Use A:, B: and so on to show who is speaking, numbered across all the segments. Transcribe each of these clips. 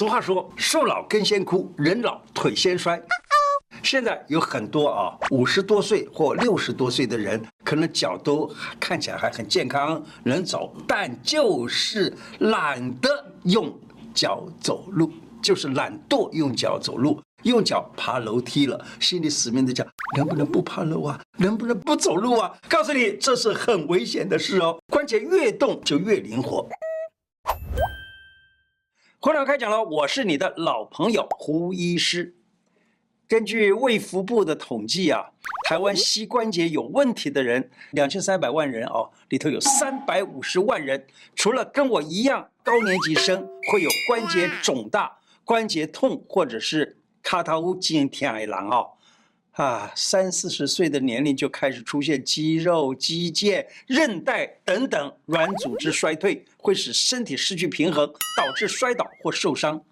A: 俗话说，树老根先枯，人老腿先衰。现在有很多啊，五十多岁或六十多岁的人，可能脚都看起来还很健康，能走，但就是懒得用脚走路，就是懒惰用脚走路，用脚爬楼梯了，心里死命的讲，能不能不爬楼啊？能不能不走路啊？告诉你，这是很危险的事哦，关节越动就越灵活。胡乃文开讲了，我是你的老朋友胡医师。根据卫福部的统计啊，台湾膝关节有问题的人两千三百万人哦，里头有三百五十万人，除了跟我一样高年级生会有关节肿大、关节痛或者是卡塔乌筋天爱郎哦。啊，三四十岁的年龄就开始出现肌肉、肌腱、韧带等等软组织衰退，会使身体失去平衡，导致摔倒或受伤。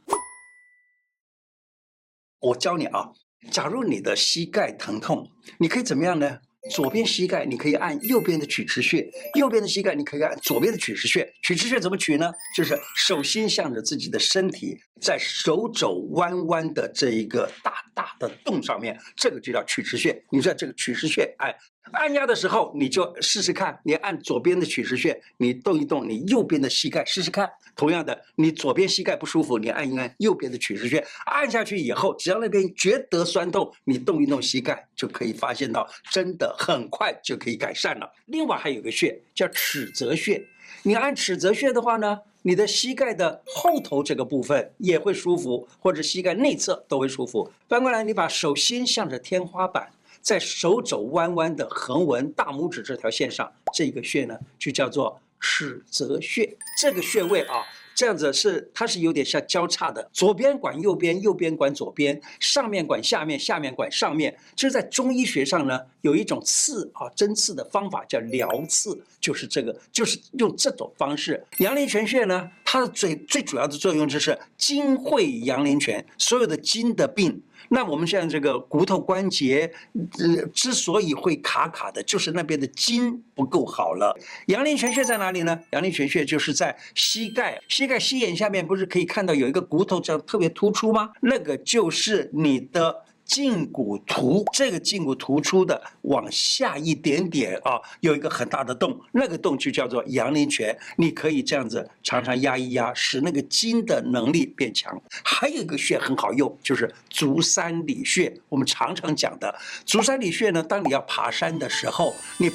A: 我教你啊，假如你的膝盖疼痛，你可以怎么样呢？左边膝盖你可以按右边的曲池穴，右边的膝盖你可以按左边的曲池穴。曲池穴怎么取呢？就是手心向着自己的身体，在手肘弯弯的这一个大大的洞上面，这个就叫曲池穴。你在这个曲池穴按。按压的时候，你就试试看，你按左边的曲池穴，你动一动你右边的膝盖，试试看。同样的，你左边膝盖不舒服，你按一按右边的曲池穴，按下去以后，只要那边觉得酸痛，你动一动膝盖，就可以发现到真的很快就可以改善了。另外还有个穴叫尺泽穴，你按尺泽穴的话呢，你的膝盖的后头这个部分也会舒服，或者膝盖内侧都会舒服。翻过来，你把手心向着天花板。在手肘弯弯的横纹大拇指这条线上，这个穴呢就叫做尺泽穴。这个穴位啊，这样子是它是有点像交叉的，左边管右边，右边管左边，上面管下面，下面管上面。就是在中医学上呢，有一种刺啊针刺的方法叫疗刺，就是这个，就是用这种方式。阳陵泉穴呢，它的最最主要的作用就是筋会阳陵泉，所有的筋的病。那我们现在这个骨头关节，呃，之所以会卡卡的，就是那边的筋不够好了。阳陵泉穴在哪里呢？阳陵泉穴就是在膝盖，膝盖膝眼下面，不是可以看到有一个骨头这样特别突出吗？那个就是你的。胫骨突，这个胫骨突出的往下一点点啊，有一个很大的洞，那个洞就叫做阳陵泉。你可以这样子常常压一压，使那个筋的能力变强。还有一个穴很好用，就是足三里穴。我们常常讲的足三里穴呢，当你要爬山的时候，你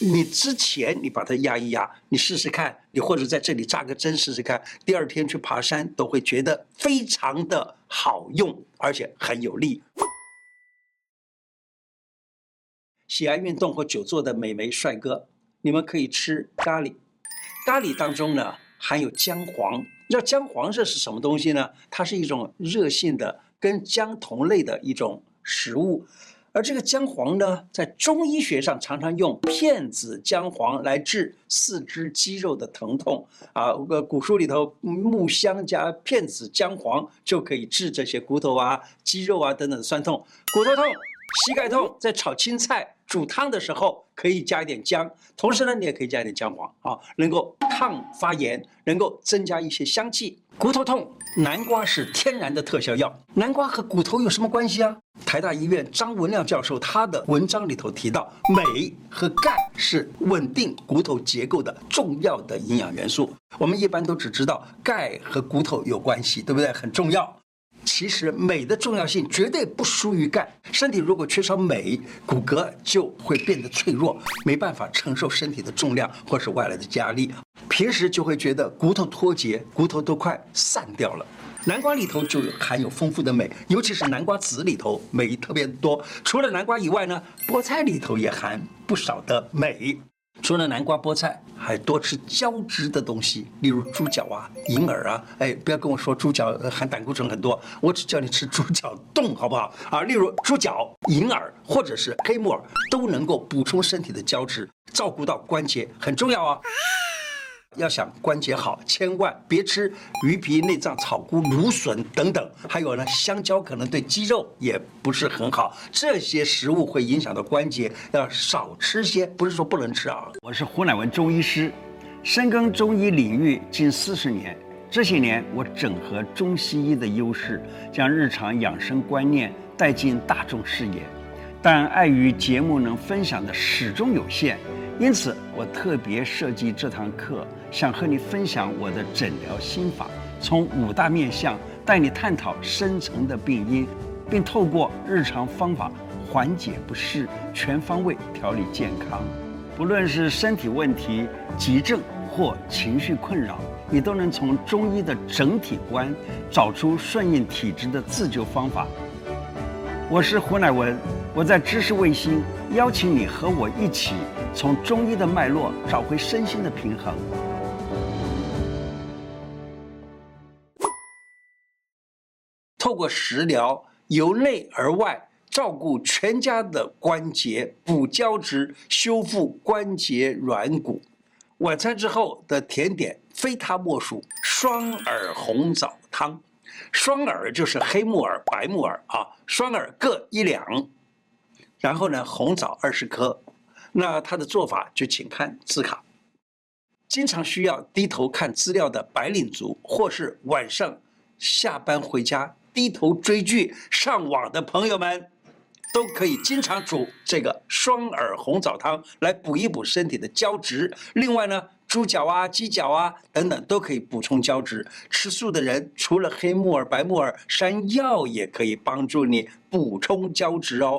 A: 你之前你把它压一压，你试试看，你或者在这里扎个针试试看，第二天去爬山都会觉得非常的好用，而且很有力。喜爱运动或久坐的美眉帅哥，你们可以吃咖喱。咖喱当中呢含有姜黄，你知道姜黄这是什么东西呢？它是一种热性的跟姜同类的一种食物。而这个姜黄呢，在中医学上常常用片子姜黄来治四肢肌肉的疼痛啊。个古书里头，木香加片子姜黄就可以治这些骨头啊、肌肉啊等等的酸痛。骨头痛、膝盖痛，在炒青菜。煮汤的时候可以加一点姜，同时呢，你也可以加一点姜黄啊，能够抗发炎，能够增加一些香气。骨头痛，南瓜是天然的特效药。南瓜和骨头有什么关系啊？台大医院张文亮教授他的文章里头提到，镁和钙是稳定骨头结构的重要的营养元素。我们一般都只知道钙和骨头有关系，对不对？很重要。其实镁的重要性绝对不输于钙。身体如果缺少镁，骨骼就会变得脆弱，没办法承受身体的重量或是外来的压力。平时就会觉得骨头脱节，骨头都快散掉了。南瓜里头就含有丰富的镁，尤其是南瓜籽里头镁特别多。除了南瓜以外呢，菠菜里头也含不少的镁。除了南瓜、菠菜，还多吃胶质的东西，例如猪脚啊、银耳啊。哎，不要跟我说猪脚含胆固醇很多，我只叫你吃猪脚冻，好不好？啊，例如猪脚、银耳或者是黑木耳，都能够补充身体的胶质，照顾到关节，很重要啊。要想关节好，千万别吃鱼皮、内脏、草菇、芦笋等等。还有呢，香蕉可能对肌肉也不是很好。这些食物会影响到关节，要少吃些，不是说不能吃啊。我是胡乃文中医师，深耕中医领域近四十年，
B: 这些年，我整合中西医的优势，将日常养生观念带进大众视野。但碍于节目能分享的始终有限，因此我特别设计这堂课，想和你分享我的诊疗心法，从五大面向带你探讨深层的病因，并透过日常方法缓解不适，全方位调理健康。不论是身体问题、急症或情绪困扰。你都能从中医的整体观找出顺应体质的自救方法。我是胡乃文，我在知识卫星邀请你和我一起从中医的脉络找回身心的平衡。
A: 透过食疗，由内而外照顾全家的关节，补胶质，修复关节软骨。晚餐之后的甜点。非他莫属，双耳红枣汤。双耳就是黑木耳、白木耳啊，双耳各一两。然后呢，红枣二十颗。那它的做法就请看字卡。经常需要低头看资料的白领族，或是晚上下班回家低头追剧、上网的朋友们，都可以经常煮这个双耳红枣汤来补一补身体的胶质。另外呢。猪脚啊、鸡脚啊等等都可以补充胶质。吃素的人除了黑木耳、白木耳，山药也可以帮助你补充胶质哦。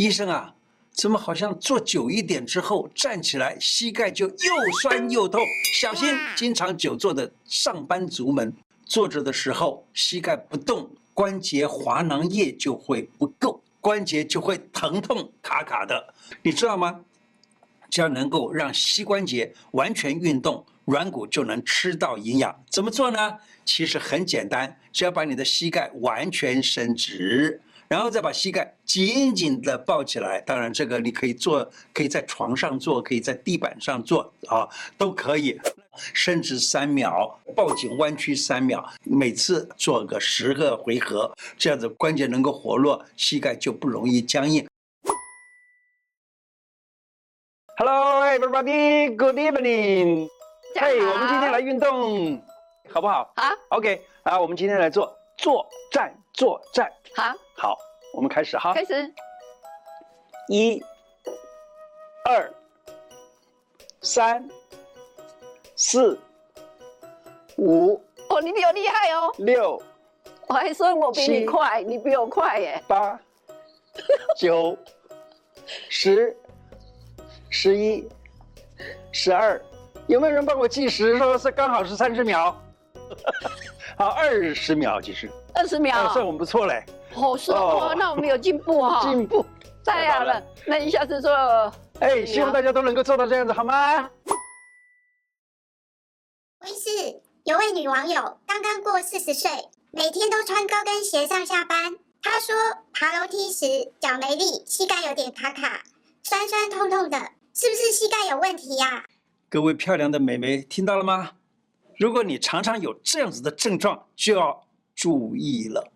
A: 医生啊，怎么好像坐久一点之后站起来膝盖就又酸又痛？小心，经常久坐的上班族们，坐着的时候膝盖不动，关节滑囊液就会不够，关节就会疼痛卡卡的，你知道吗？只要能够让膝关节完全运动，软骨就能吃到营养。怎么做呢？其实很简单，只要把你的膝盖完全伸直，然后再把膝盖紧紧的抱起来。当然，这个你可以做，可以在床上做，可以在地板上做啊，都可以。伸直三秒，抱紧弯曲三秒，每次做个十个回合，这样子关节能够活络，膝盖就不容易僵硬。Hello, everybody. Good evening. 嘿，我们今天来运动，好不好？
C: 好。
A: OK，啊，我们今天来做坐站坐站。
C: 好。
A: 好，我们开始哈。
C: 开始。
A: 一、二、三、四、五。
C: 哦，你比我厉害哦。
A: 六。
C: 我还说我比你快，你比我快耶。
A: 八、九、十。十一、十二，有没有人帮我计时？说是刚好是三十秒。好，二十秒其实。
C: 二十秒，
A: 算我们不错嘞。
C: 好说哦，那我们有进步哈。
A: 进步，
C: 太好了。那你下次做。
A: 哎，希望大家都能够做到这样子，好吗？
D: 我是有位女网友，刚刚过四十岁，每天都穿高跟鞋上下班。她说爬楼梯时脚没力，膝盖有点卡卡，酸酸痛痛的。是不是膝盖有问题呀？
A: 各位漂亮的美眉，听到了吗？如果你常常有这样子的症状，就要注意了。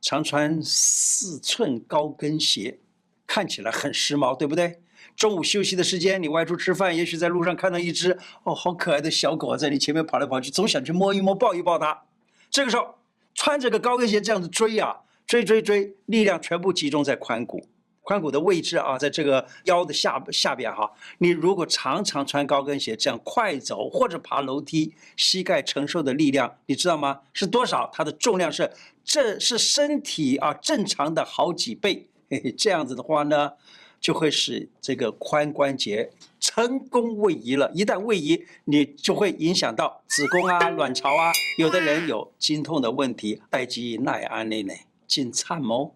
A: 常穿四寸高跟鞋，看起来很时髦，对不对？中午休息的时间，你外出吃饭，也许在路上看到一只哦，好可爱的小狗在你前面跑来跑去，总想去摸一摸、抱一抱它。这个时候，穿着个高跟鞋这样子追啊，追追追，力量全部集中在髋骨。髋骨的位置啊，在这个腰的下下边哈。你如果常常穿高跟鞋这样快走或者爬楼梯，膝盖承受的力量你知道吗？是多少？它的重量是，这是身体啊正常的好几倍。嘿嘿，这样子的话呢，就会使这个髋关节成功位移了。一旦位移，你就会影响到子宫啊、卵巢啊。有的人有经痛的问题，代肌耐安内内进灿哦。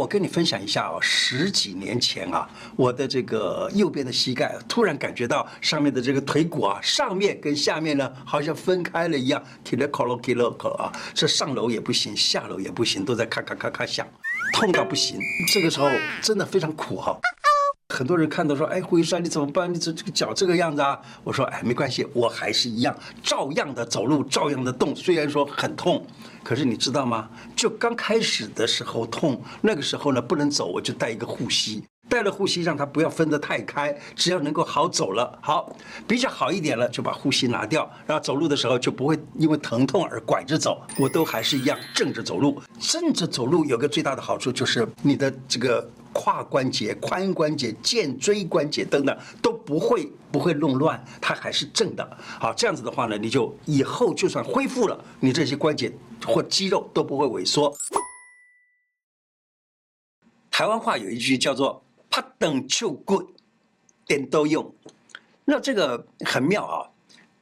A: 我跟你分享一下哦，十几年前啊，我的这个右边的膝盖突然感觉到上面的这个腿骨啊，上面跟下面呢好像分开了一样，踢了咯咯踢了咯啊，这上楼也不行，下楼也不行，都在咔咔咔咔响，痛到不行。这个时候真的非常苦哈。很多人看到说，哎，胡医生你怎么办？你这这个脚这个样子啊？我说，哎，没关系，我还是一样，照样的走路，照样的动。虽然说很痛，可是你知道吗？就刚开始的时候痛，那个时候呢不能走，我就带一个护膝。带了护膝，让它不要分得太开，只要能够好走了，好比较好一点了，就把护膝拿掉，然后走路的时候就不会因为疼痛而拐着走，我都还是一样正着走路。正着走路有个最大的好处就是你的这个胯关节、髋关节、肩椎关节等等都不会不会弄乱，它还是正的。好，这样子的话呢，你就以后就算恢复了，你这些关节或肌肉都不会萎缩。台湾话有一句叫做“拍断手骨，电都用”，那这个很妙啊。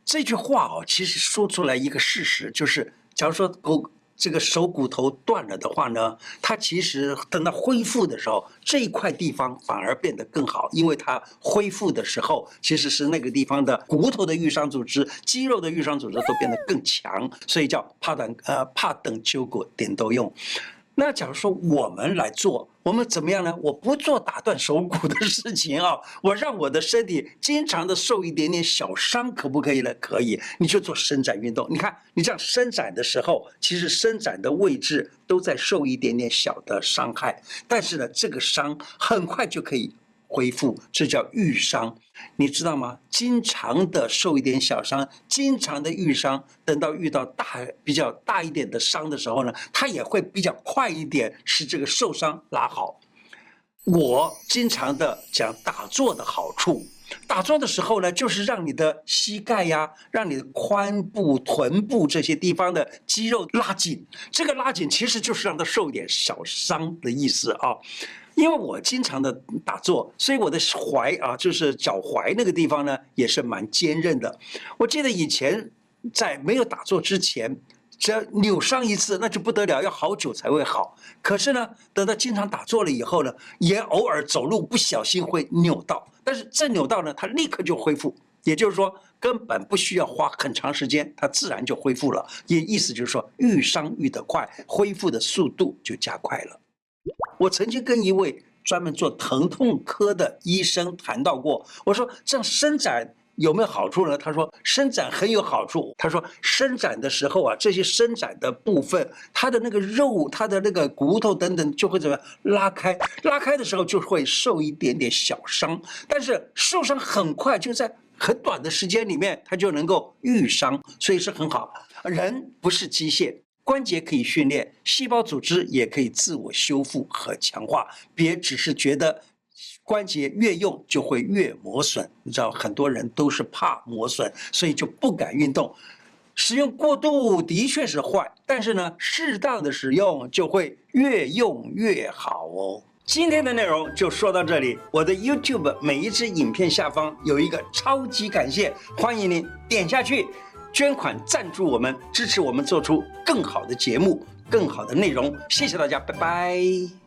A: 这句话哦，其实说出来一个事实，就是假如说狗这个手骨头断了的话呢，它其实等到恢复的时候，这一块地方反而变得更好，因为它恢复的时候，其实是那个地方的骨头的愈伤组织、肌肉的愈伤组织都变得更强，所以叫怕等呃拍断手骨，电都用。那假如说我们来做，我们怎么样呢？我不做打断手骨的事情啊，我让我的身体经常的受一点点小伤，可不可以呢？可以，你就做伸展运动。你看，你这样伸展的时候，其实伸展的位置都在受一点点小的伤害，但是呢，这个伤很快就可以。恢复，这叫愈伤，你知道吗？经常的受一点小伤，经常的愈伤，等到遇到大比较大一点的伤的时候呢，它也会比较快一点，使这个受伤拉好。我经常的讲打坐的好处，打坐的时候呢，就是让你的膝盖呀，让你的髋部、臀部这些地方的肌肉拉紧。这个拉紧其实就是让它受一点小伤的意思啊。因为我经常的打坐，所以我的踝啊，就是脚踝那个地方呢，也是蛮坚韧的。我记得以前在没有打坐之前，只要扭伤一次，那就不得了，要好久才会好。可是呢，等到经常打坐了以后呢，也偶尔走路不小心会扭到，但是这扭到呢，它立刻就恢复。也就是说，根本不需要花很长时间，它自然就恢复了。也意思就是说，愈伤愈得快，恢复的速度就加快了。我曾经跟一位专门做疼痛科的医生谈到过，我说这样伸展有没有好处呢？他说伸展很有好处。他说伸展的时候啊，这些伸展的部分，它的那个肉、它的那个骨头等等就会怎么样拉开？拉开的时候就会受一点点小伤，但是受伤很快就在很短的时间里面，它就能够愈伤，所以是很好。人不是机械。关节可以训练，细胞组织也可以自我修复和强化。别只是觉得关节越用就会越磨损，你知道很多人都是怕磨损，所以就不敢运动。使用过度的确是坏，但是呢，适当的使用就会越用越好哦。今天的内容就说到这里。我的 YouTube 每一支影片下方有一个超级感谢，欢迎您点下去。捐款赞助我们，支持我们做出更好的节目、更好的内容。谢谢大家，拜拜。